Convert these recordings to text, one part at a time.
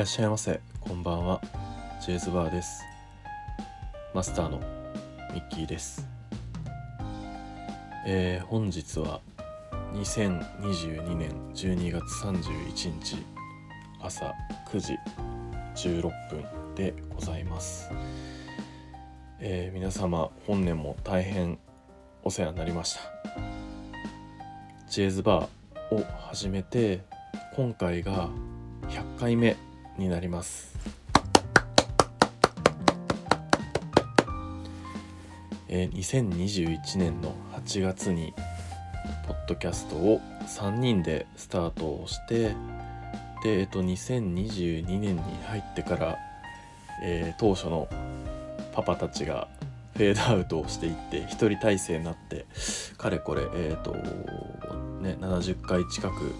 いらっしゃいませ。こんばんは。ジェイズバーです。マスターのミッキーです。えー、本日は2022年12月31日朝9時16分でございます。えー、皆様本年も大変お世話になりました。ジェイズバーを始めて今回が100回目になります。えー、2021年の8月にポッドキャストを3人でスタートをしてで、えっと、2022年に入ってから、えー、当初のパパたちがフェードアウトをしていって1人体制になってかれこれえっ、ー、とね70回近く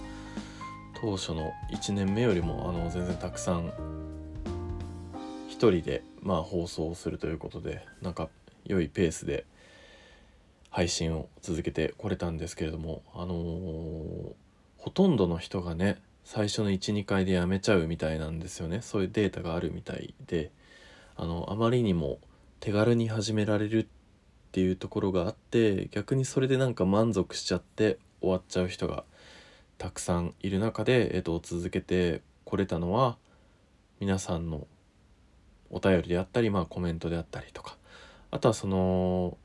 当初の1年目よりもあの全然たくさん1人でまあ放送するということでなんか良いペースで配信を続けてこれたんですけれどもあのー、ほとんどの人がね最初の12回でやめちゃうみたいなんですよね。そういうデータがあるみたいであのあまりにも手軽に始められるっていうところがあって逆にそれでなんか満足しちゃって終わっちゃう人がたくさんいる中で、えー、と続けてこれたのは皆さんのお便りであったり、まあ、コメントであったりとかあとはその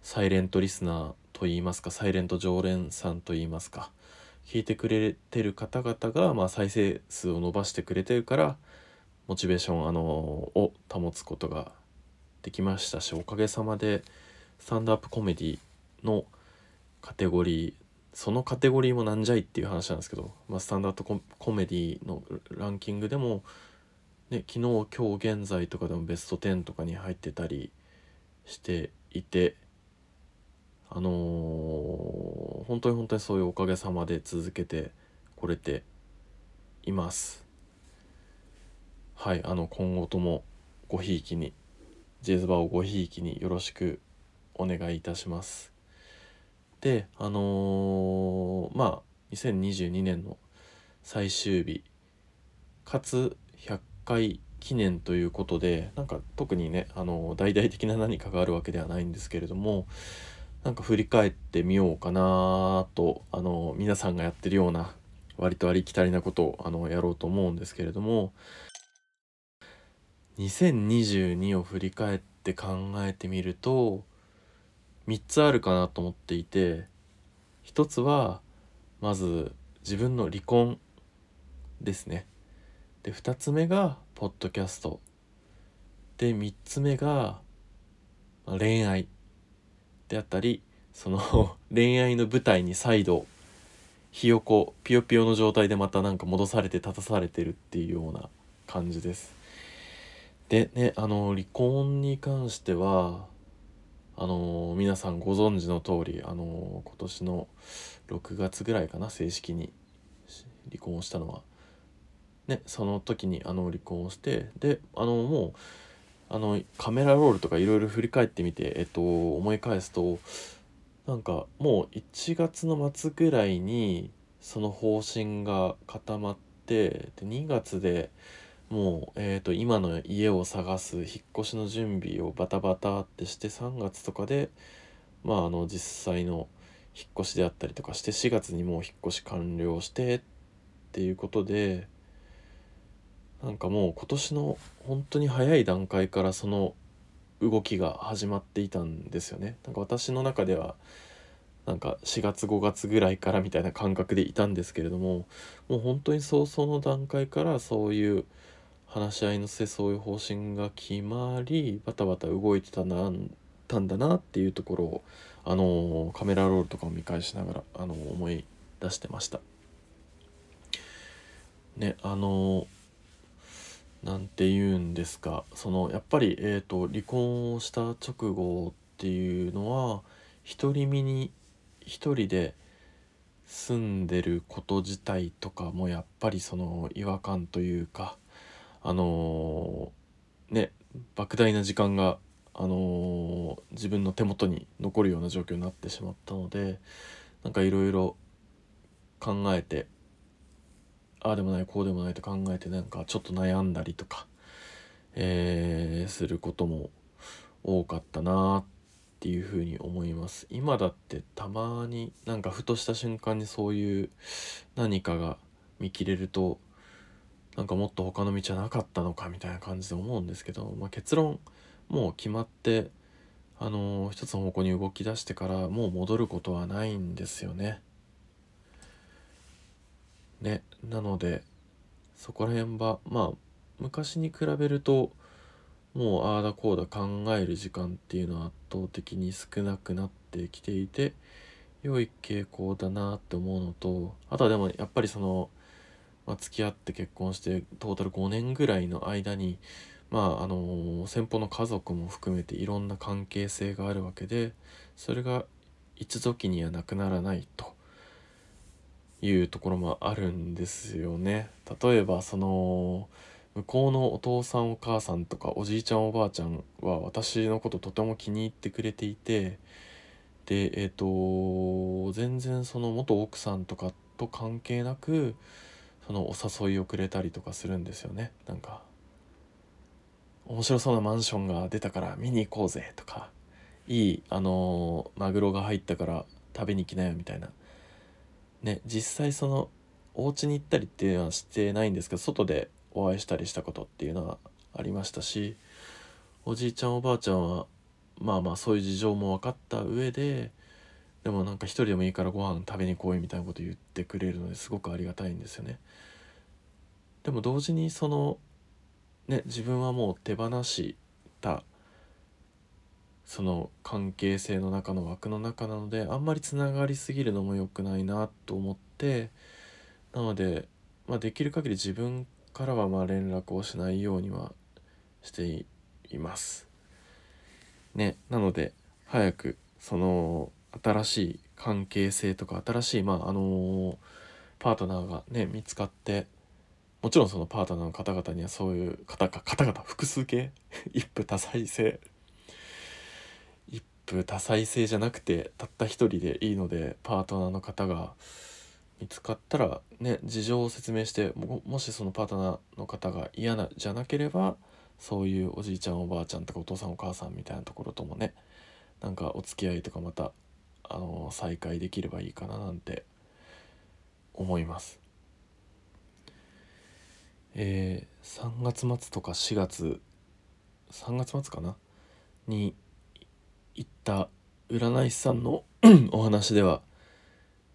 サイレントリスナーといいますかサイレント常連さんといいますか聞いてくれてる方々が、まあ、再生数を伸ばしてくれてるからモチベーション、あのを保つことができましたしおかげさまでスタンドアップコメディのカテゴリーそのカテゴリーもなんじゃいっていう話なんですけど、まあ、スタンダードコメディのランキングでも、ね、昨日今日現在とかでもベスト10とかに入ってたりしていてあのー、本当に本当にそういうおかげさまで続けてこれています。はいあの今後ともごひいきにジェイズバーをごひいきによろしくお願いいたします。であのー、まあ2022年の最終日かつ100回記念ということでなんか特にねあの大々的な何かがあるわけではないんですけれどもなんか振り返ってみようかなとあの皆さんがやってるような割とありきたりなことをあのやろうと思うんですけれども2022を振り返って考えてみると3つあるかなと思っていて1つはまず自分の離婚ですね。で2つ目がポッドキャスト。で3つ目が恋愛。であったりその 恋愛の舞台に再度ひよこピヨピヨの状態でまたなんか戻されて立たされてるっていうような感じです。でねあの離婚に関してはあのー、皆さんご存知の通り、あのー、今年の6月ぐらいかな正式に離婚をしたのは。ね、その時にあの離婚をしてであのもうあのカメラロールとかいろいろ振り返ってみて、えっと、思い返すとなんかもう1月の末ぐらいにその方針が固まってで2月でもう、えーと、今の家を探す引っ越しの準備をバタバタってして3月とかでまああの実際の引っ越しであったりとかして4月にもう引っ越し完了してっていうことでなんかもう今年の本当に早い段階からその動きが始まっていたんですよね。なんか私の中ではなんか4月5月ぐらいからみたいな感覚でいたんですけれどももう本当に早々の段階からそういう話し合いの末そういう方針が決まりバタバタ動いてたなたんだなっていうところをあのカメラロールとかを見返しながらあの思い出してました。ねあのなんて言うんですかそのやっぱり、えーと、離婚をした直後っていうのは独り身に一人で住んでること自体とかもやっぱりその違和感というかあのー、ね莫大な時間が、あのー、自分の手元に残るような状況になってしまったのでなんかいろいろ考えてああでもないこうでもないと考えてなんかちょっと悩んだりとか、えー、することも多かったなっていうふうに思います。今だってたまになんかふとした瞬間にそういう何かが見切れるとなんかもっと他の道はなかったのかみたいな感じで思うんですけど、まあ、結論もう決まってあのー、一つの方向に動き出してからもう戻ることはないんですよね。ねなのでそこら辺はまあ昔に比べるともうああだこうだ考える時間っていうのは圧倒的に少なくなってきていて良い傾向だなって思うのとあとはでもやっぱりその、まあ、付き合って結婚してトータル5年ぐらいの間にまああの先方の家族も含めていろんな関係性があるわけでそれが一時にはなくならないというところもあるんですよね。例えばその向こうのお父さんお母さんとかおじいちゃんおばあちゃんは私のこととても気に入ってくれていてでえっ、ー、と全然その元奥さんとかと関係なくそのお誘いをくれたりとかするんですよね。なんか面白そうなマンションが出たから見に行こうぜとかいいあのマグロが入ったから食べに来なよみたいな。ね実際そのお家に行ったりっていうのはしてないんですけど外でお会いしたりしたことっていうのはありましたしおじいちゃんおばあちゃんはまあまあそういう事情も分かった上ででもなんか一人でもいいからご飯食べに来いみたいなこと言ってくれるのですごくありがたいんですよね。でも同時にそのね自分はもう手放したその関係性の中の枠の中なのであんまりつながりすぎるのも良くないなと思ってなので、まあ、できる限り自分からはま連絡をしないようにはしています。ね、なので早くその新しい関係性とか新しいまああのー、パートナーがね見つかってもちろんそのパートナーの方々にはそういう方か方々複数形？一夫多妻制？一夫多妻制じゃなくてたった一人でいいのでパートナーの方が見つかったらね事情を説明してももしそのパートナーの方が嫌なじゃなければそういうおじいちゃんおばあちゃんとかお父さんお母さんみたいなところともねなんかお付き合いとかまたあの再開できればいいかななんて思います。えー、3月末とか4月3月末かな？に行った占い師さんの お話では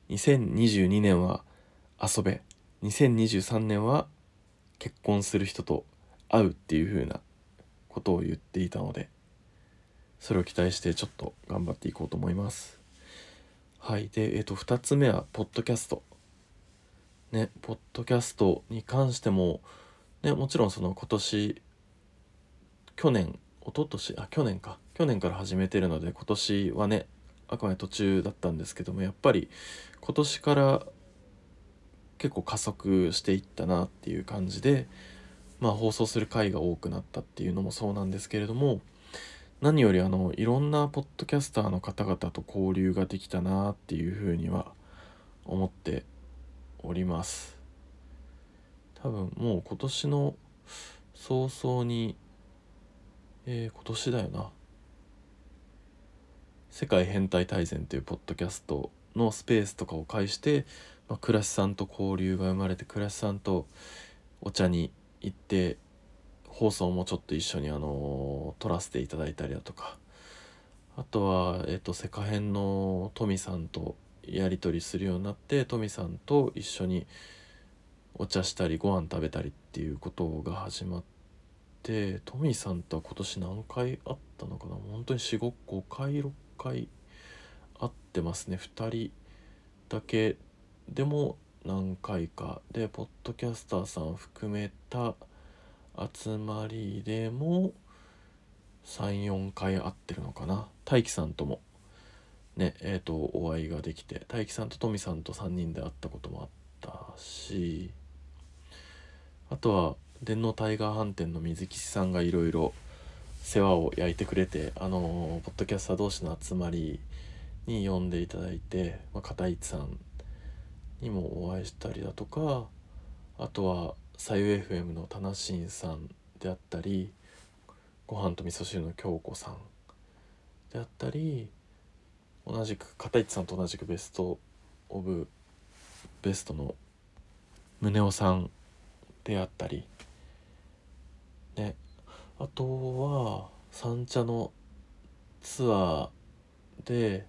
2022年は遊べ2023年は結婚する人と会うっていう風なことを言っていたのでそれを期待してちょっと頑張っていこうと思いますはい。でえっ、と2つ目はポッドキャスト。ねポッドキャストに関してもねもちろんその今年去年一昨年あ去年か。去年から始めてるので今年はねあくまで途中だったんですけどもやっぱり今年から結構加速していったなっていう感じで、まあ、放送する回が多くなったっていうのもそうなんですけれども何よりあのいろんなポッドキャスターの方々と交流ができたなっていうふうには思っております。多分もう今年の早々にえー、今年だよな。世界変態大全というポッドキャストのスペースとかを介して、まあ、倉石さんと交流が生まれて倉石さんとお茶に行って放送もちょっと一緒にあの撮らせていただいたりだとか。あとは、えっと、世界編のトミさんとやり取りするようになってトミさんと一緒にお茶したりご飯食べたりっていうことが始まってトミさんとは今年何回会ったのかな？本当に45回6回会ってますね。2人だけでも何回か。でポッドキャスターさん含めた集まりでも34回会ってるのかな。大樹さんとも。ねえ、ー、とお会いができて大樹さんとトミさんと3人で会ったこともあったしあとは電脳タイガー飯店の水木さんがいろいろ世話を焼いてくれてあのポッドキャスター同士の集まりに呼んでいただいて、まあ、片市さんにもお会いしたりだとかあとはさゆ FM のタナシンさんであったりご飯と味噌汁の京子さんであったり同じく片市さんと同じくベスト・オブ・ベストの宗男さんであったりね。あとは三茶のツアーで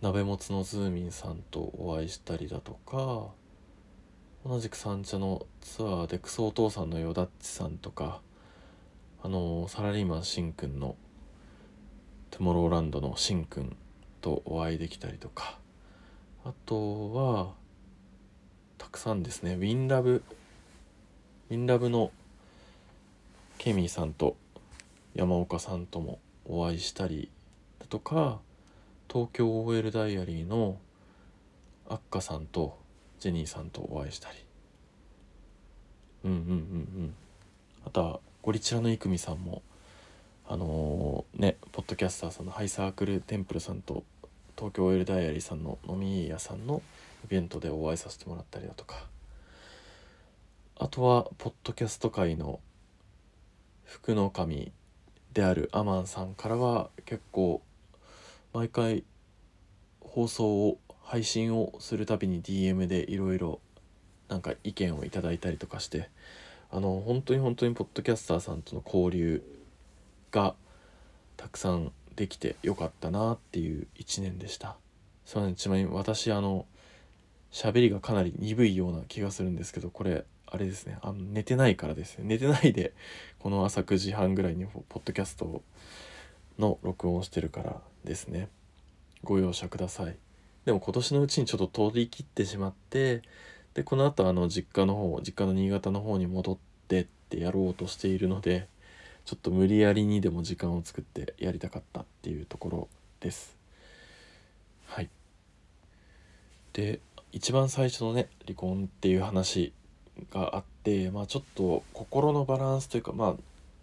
鍋もつのズーミンさんとお会いしたりだとか同じく三茶のツアーでクソお父さんのよだっちさんとかあのサラリーマンしんくんのトゥモローランドのしんくんとお会いできたりとか。あとはたくさんですね。ウィンラブウィンラブのケミーさんと山岡さんともお会いしたりだとか東京 OL ダイアリーのアッカさんとジェニーさんとお会いしたり。うんうんうんうん。あとはゴリチラのイクミさんもあのー、ねポッドキャスターさんのハイサークルテンプルさんと東京 OL ダイアリーさんの飲み屋さんのイベントでお会いさせてもらったりだとか。あとはポッドキャスト界の福の神であるアマンさんからは結構毎回放送を配信をするたびに DM でいろいろなんか意見をいただいたりとかしてあの本当に本当にポッドキャスターさんとの交流がたくさんできてよかったなっていう1年でした。すいません。ちなみに私あの喋りがかなり鈍いような気がするんですけどこれあれですね。あの寝てないからですね。寝てないでこの朝9時半ぐらいにポッドキャストの録音をしてるからですね。ご容赦ください。でも今年のうちにちょっと通り切ってしまってでこの後あの実家の方実家の新潟の方に戻ってってやろうとしているのでちょっと無理やりにでも時間を作ってやりたかったっていうところです。はい。で一番最初のね離婚っていう話があってまあちょっと心のバランスというかまあ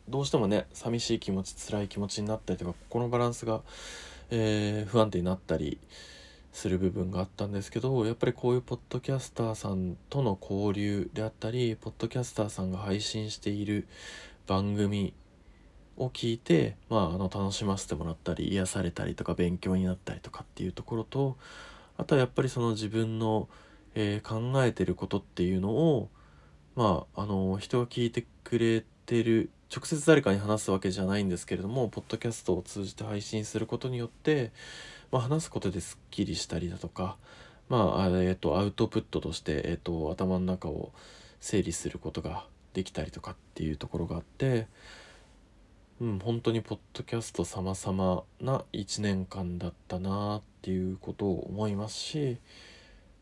どうしてもね寂しい気持ち辛い気持ちになったりとか心のバランスが、えー、不安定になったりする部分があったんですけどやっぱりこういうポッドキャスターさんとの交流であったりポッドキャスターさんが配信している番組を聞いて、まあ、あの楽しませてもらったり癒されたりとか勉強になったりとかっていうところとあとはやっぱりその自分の、えー、考えてることっていうのをまああの人が聞いてくれてる直接誰かに話すわけじゃないんですけれどもポッドキャストを通じて配信することによって、まあ、話すことですっきりしたりだとか、まあえーと、アウトプットとして、えーと頭の中を整理することができたりとかっていうところがあってうん、本当にポッドキャスト様々な1年間だったなっていうことを思いますし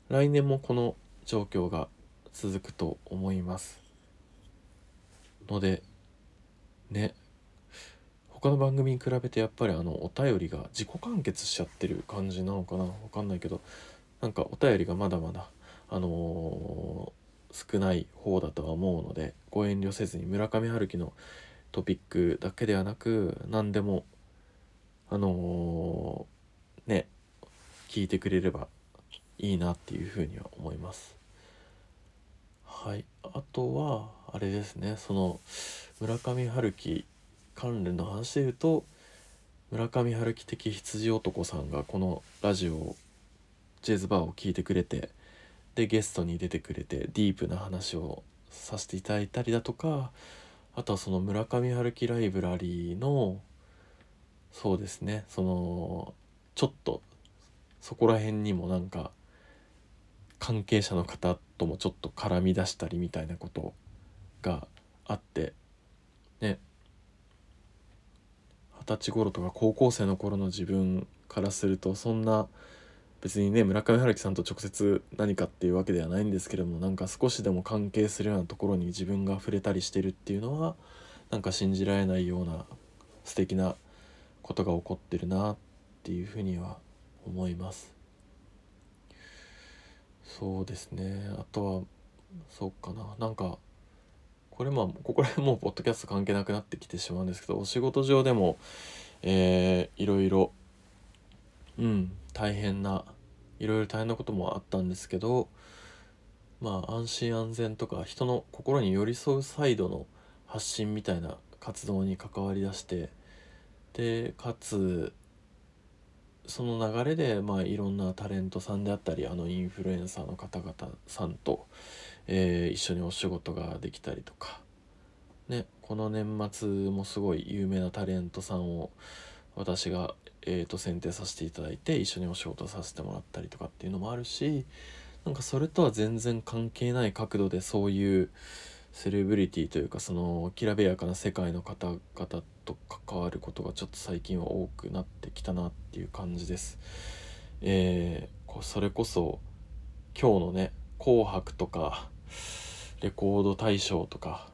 来年もこの状況が続くと思いますのでね。他の番組に比べてやっぱりあのお便りが自己完結しちゃってる感じなのかな？わかんないけどなんかお便りがまだまだあのー、少ない方だとは思うのでご遠慮せずに村上春樹のトピックだけではなく何でもあのー、ね聞いてくれればいいなっていうふうには思います。はい。あとはあれですね。その村上春樹関連の話で言うと村上春樹的羊男さんがこのラジオジェズバーを聞いてくれてでゲストに出てくれてディープな話をさせていただいたりだとかあとはその村上春樹ライブラリーのそうですねそのちょっとそこら辺にもなんか関係者の方ともちょっと絡み出したりみたいなことがあってね二十歳頃とか高校生の頃の自分からするとそんな別にね村上春樹さんと直接何かっていうわけではないんですけれどもなんか少しでも関係するようなところに自分が触れたりしてるっていうのはなんか信じられないような素敵なことが起こってるなっていうふうには思います。そうですね。あとはそうかな。なんかこれまあここら辺もうポッドキャスト関係なくなってきてしまうんですけどお仕事上でもえー、いろいろうん大変ないろいろ大変なこともあったんですけどまあ安心安全とか人の心に寄り添うサイドの発信みたいな活動に関わりだしてでかつその流れで、まあ、いろんなタレントさんであったりあのインフルエンサーの方々さんと、えー、一緒にお仕事ができたりとか、ね、この年末もすごい有名なタレントさんを私が、えーと、選定させていただいて一緒にお仕事させてもらったりとかっていうのもあるしなんかそれとは全然関係ない角度でそういうセレブリティというかそのきらびやかな世界の方々と関わることがちょっと最近は多くなってきたなっていう感じです。えー、それこそ今日のね「紅白」とかレコード大賞とか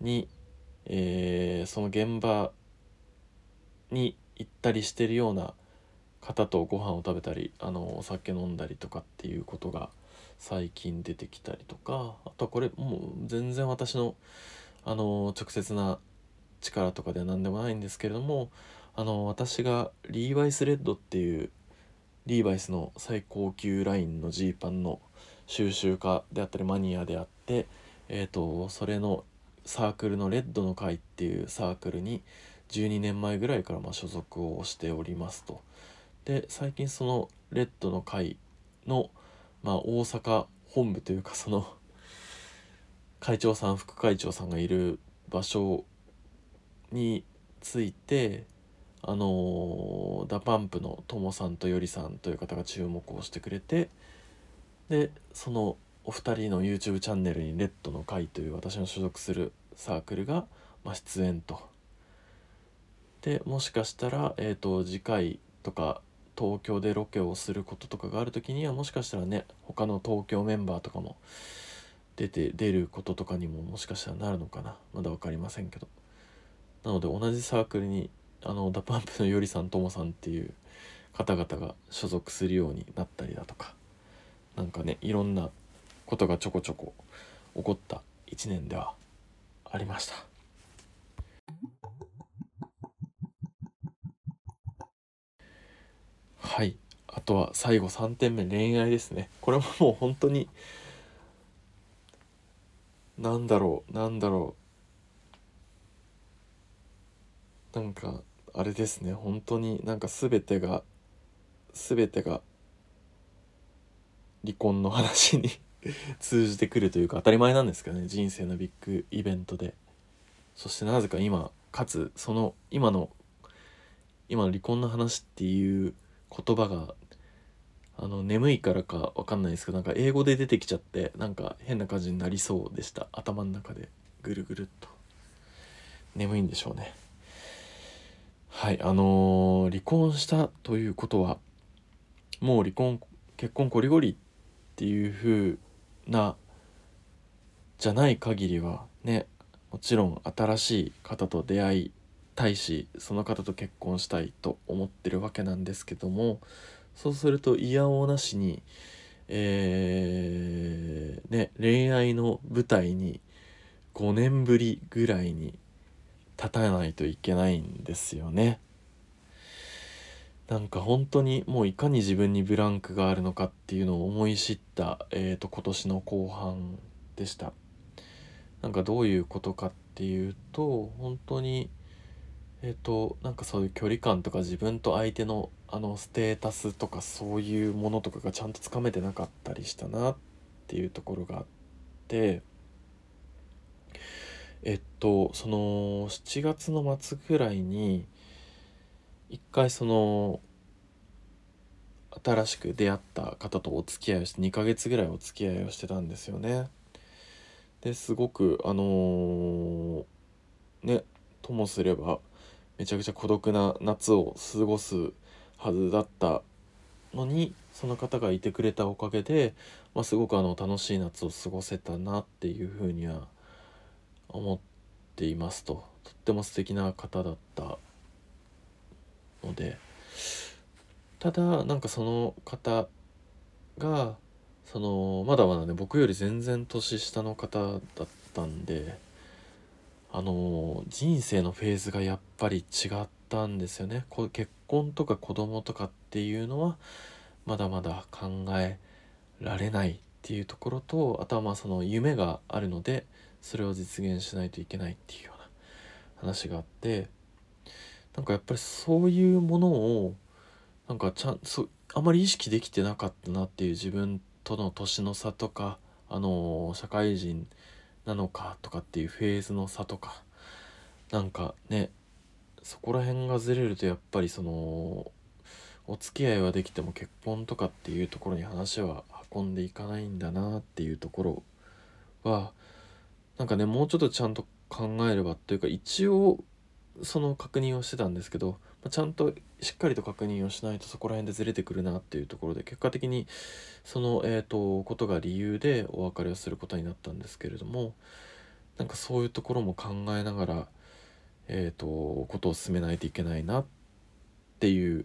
に、えー、その現場に行ったりしてるような方とご飯を食べたりあのお酒飲んだりとかっていうことが最近出てきたりとかあとこれもう全然私のあの直接な力とかでは何でもないんですけれどもあの私がリーバイスレッドっていうリーバイスの最高級ラインのジーパンの収集家であったりマニアであって、えーと、それのサークルのレッドの会っていうサークルに12年前ぐらいからま所属をしておりますと。で最近そのレッドの会の、まあ、大阪本部というかその会長さん副会長さんがいる場所についてあの DA PUMP のともさんとよりさんという方が注目をしてくれてでそのお二人の YouTube チャンネルに「レッドの会」という私の所属するサークルが、まあ、出演と。でもしかしたら、えーと、次回とか東京でロケをすることとかがある時にはもしかしたらね他の東京メンバーとかも出て出ることとかにももしかしたらなるのかな。まだ分かりませんけど。なので同じサークルにあの DA PUMP のよりさんともさんっていう方々が所属するようになったりだとか。なんかねいろんなことがちょこちょこ起こった1年ではありました。はい。あとは最後3点目恋愛ですね。これももう本当になんだろうなんだろう。なんかあれですね。本当になんか全てが全てが離婚の話に 通じてくるというか当たり前なんですけどね。人生のビッグイベントで。そしてなぜか今かつその今の今の離婚の話っていう言葉があの眠いからか分かんないですけどなんか英語で出てきちゃってなんか変な感じになりそうでした。頭の中で。ぐるぐるっと。眠いんでしょうね。はいあのー、離婚したということはもう離婚結婚こりごりっていう風なじゃない限りはねもちろん新しい方と出会いたいしその方と結婚したいと思ってるわけなんですけどもそうすると嫌おなしにえー、ね恋愛の舞台に5年ぶりぐらいに立たないといけないんですよね。なんか本当にもういかに自分にブランクがあるのかっていうのを思い知った、えーと、今年の後半でした。なんかどういうことかっていうと本当にえっ、ー、となんかそういう距離感とか自分と相手のあのステータスとかそういうものとかがちゃんとつかめてなかったりしたなっていうところがあってえっとその7月の末ぐらいに一回その新しく出会った方とお付き合いをして2ヶ月ぐらいお付き合いをしてたんですよね。ですごくあのー、ねともすればめちゃくちゃ孤独な夏を過ごすはずだったのにその方がいてくれたおかげで、まあ、すごくあの楽しい夏を過ごせたなっていうふうには思っていますととっても素敵な方だったのでただなんかその方がそのまだまだね僕より全然年下の方だったんであの人生のフェーズがやっぱり違ったんですよね。結婚とか子供とかっていうのはまだまだ考えられないっていうところとあとはまあその夢があるのでそれを実現しないといけないっていうような話があってなんかやっぱりそういうものをなんかちゃんそあまり意識できてなかったなっていう自分との年の差とかあの社会人なのかとかっていうフェーズの差とかなんかねそこら辺がずれるとやっぱりそのお付き合いはできても結婚とかっていうところに話は運んでいかないんだなっていうところはなんかねもうちょっとちゃんと考えればというか一応その確認をしてたんですけどまちゃんとしっかりと確認をしないとそこら辺でずれてくるなっていうところで結果的にその、えーと、ことが理由でお別れをすることになったんですけれどもなんかそういうところも考えながら、えーと、とことを進めないといけないなっていう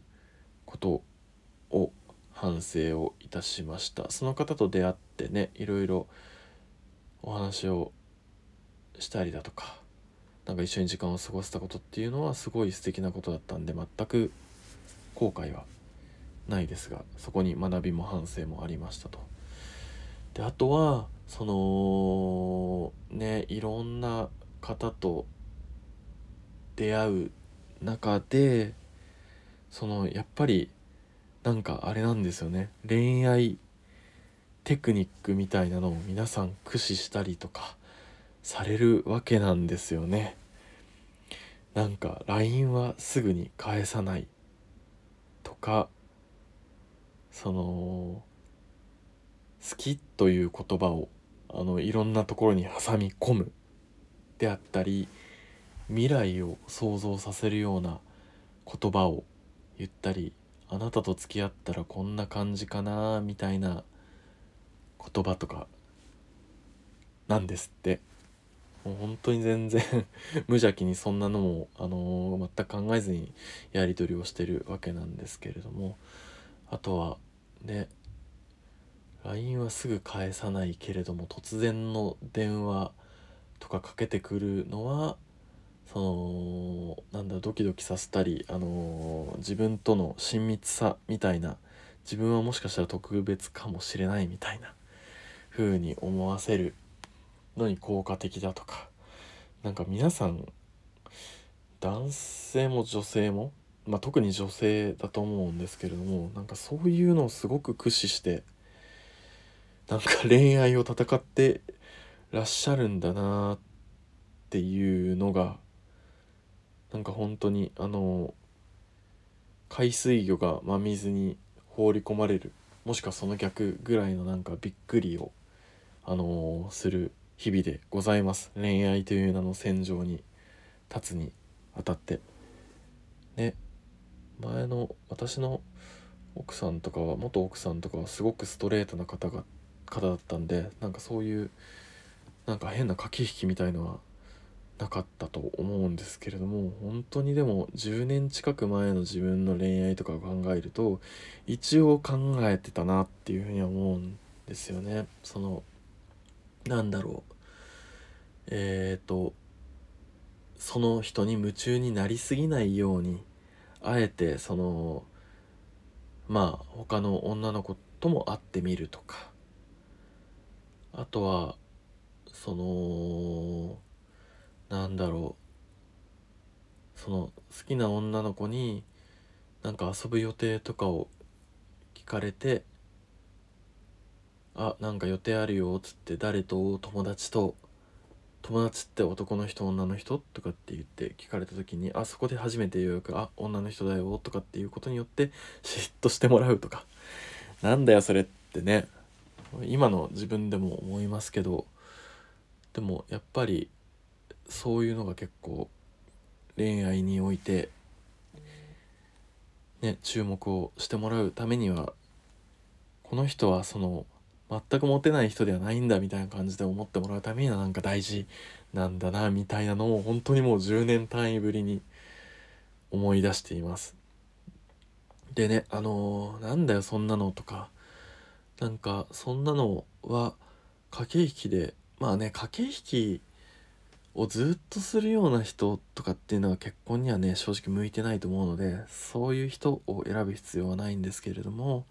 ことを反省をいたしました。その方と出会ってねいろいろお話をしたりだとかなんか一緒に時間を過ごせたことっていうのはすごい素敵なことだったんで全く後悔はないですがそこに学びも反省もありましたと。であとはそのねいろんな方と出会う中でそのやっぱりなんかあれなんですよね恋愛テクニックみたいなのを皆さん駆使したりとかされるわけなんですよね。なんか LINE はすぐに返さないとかその好きという言葉をあのいろんなところに挟み込むであったり未来を想像させるような言葉を言ったりあなたと付き合ったらこんな感じかなみたいな言葉とかなんですって。もう本当に全然 無邪気にそんなのも、あのー、全く考えずにやり取りをしてるわけなんですけれどもあとはね LINE はすぐ返さないけれども突然の電話とかかけてくるのはそのなんだドキドキさせたり、あのー、自分との親密さみたいな自分はもしかしたら特別かもしれないみたいな風に思わせるのに効果的だとか。なんか皆さん男性も女性も、まあ、特に女性だと思うんですけれどもなんかそういうのをすごく駆使してなんか恋愛を戦ってらっしゃるんだなっていうのがなんか本当にあの海水魚が真水に放り込まれるもしくはその逆ぐらいのなんかびっくりをあの、する日々でございます。恋愛という名の戦場に立つにあたって。ね。前の私の奥さんとかは元奥さんとかはすごくストレートな方が方だったんでなんかそういうなんか変な駆け引きみたいのはなかったと思うんですけれども本当にでも10年近く前の自分の恋愛とかを考えると一応考えてたなっていうふうには思うんですよね。そのなんだろう。えっ、ー、とその人に夢中になりすぎないようにあえてそのまあ他の女の子とも会ってみるとか。あとはそのなんだろう。その好きな女の子になんか遊ぶ予定とかを聞かれて「あなんか予定あるよ」っつって誰と友達と友達って男の人女の人？とかって言って聞かれた時にあそこで初めてようやくあ女の人だよとかっていうことによって 嫉妬してもらうとか。なんだよそれってね。今の自分でも思いますけど。でもやっぱりそういうのが結構恋愛においてね注目をしてもらうためにはこの人はその全くモテない人ではないんだみたいな感じで思ってもらうためにはなんか大事なんだなみたいなのを本当にもう10年単位ぶりに思い出しています。でねあのー、なんだよそんなのとかなんかそんなのは駆け引きでまあね駆け引きをずっとするような人とかっていうのは結婚にはね正直向いてないと思うのでそういう人を選ぶ必要はないんですけれども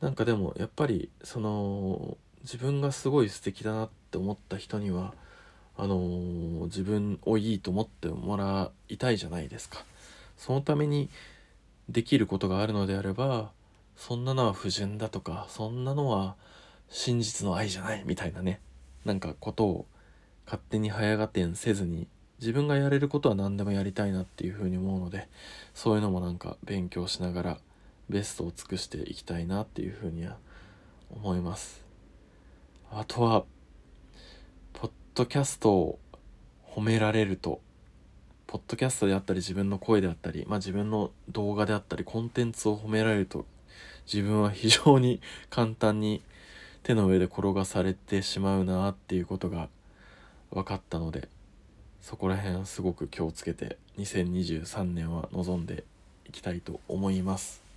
なんかでもやっぱりその自分がすごい素敵だなって思った人にはあのー、自分をいいと思ってもらいたいじゃないですか。そのためにできることがあるのであればそんなのは不純だとかそんなのは真実の愛じゃないみたいなねなんかことを勝手に早がてんせずに自分がやれることは何でもやりたいなっていうふうに思うのでそういうのもなんか勉強しながらベストを尽くしていきたいなっていうふうには思います。あとはポッドキャストを褒められるとポッドキャストであったり自分の声であったり、まあ、自分の動画であったりコンテンツを褒められると自分は非常に簡単に手の上で転がされてしまうなっていうことが分かったのでそこら辺すごく気をつけて2023年は臨んでいきたいと思います。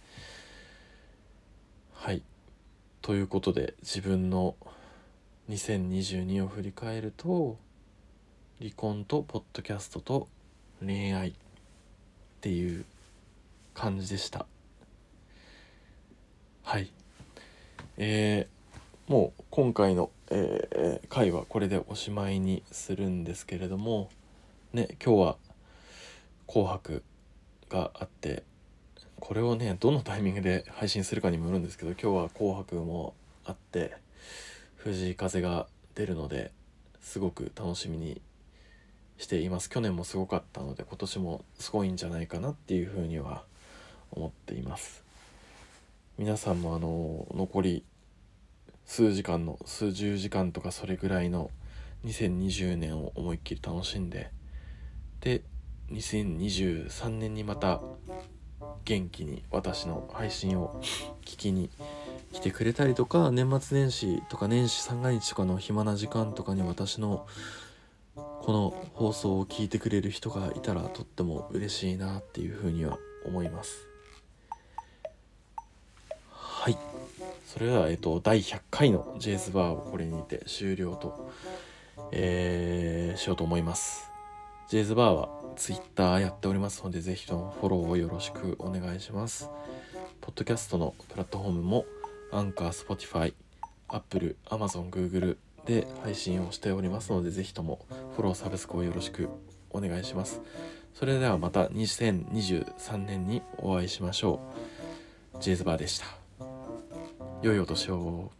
はい。ということで自分の2022を振り返ると離婚とポッドキャストと恋愛っていう感じでした。はい。えー、もう今回の、えー、回はこれでおしまいにするんですけれどもね今日は「紅白」があってこれをねどのタイミングで配信するかにもよるんですけど今日は「紅白」もあって藤井風が出るのですごく楽しみにしています。去年もすごかったので今年もすごいんじゃないかなっていうふうには思っています。皆さんもあの残り数時間の数十時間とかそれぐらいの2020年を思いっきり楽しんでで2023年にまた元気に私の配信を聞きに来てくれたりとか年末年始とか年始三が日とかの暇な時間とかに私のこの放送を聞いてくれる人がいたらとっても嬉しいなっていうふうには思います。はい。それでは、えっと、第100回のジェイズバーをこれにて終了と、えー、しようと思います。ジェイズバーは Twitter やっておりますのでぜひともフォローをよろしくお願いしますポッドキャストのプラットフォームも Anchor、Spotify、Apple、Amazon、Google で配信をしておりますので、ぜひともフォロー、サブスクをよろしくお願いします。それではまた2023年にお会いしましょう。ジェイズバーでした。良いお年を。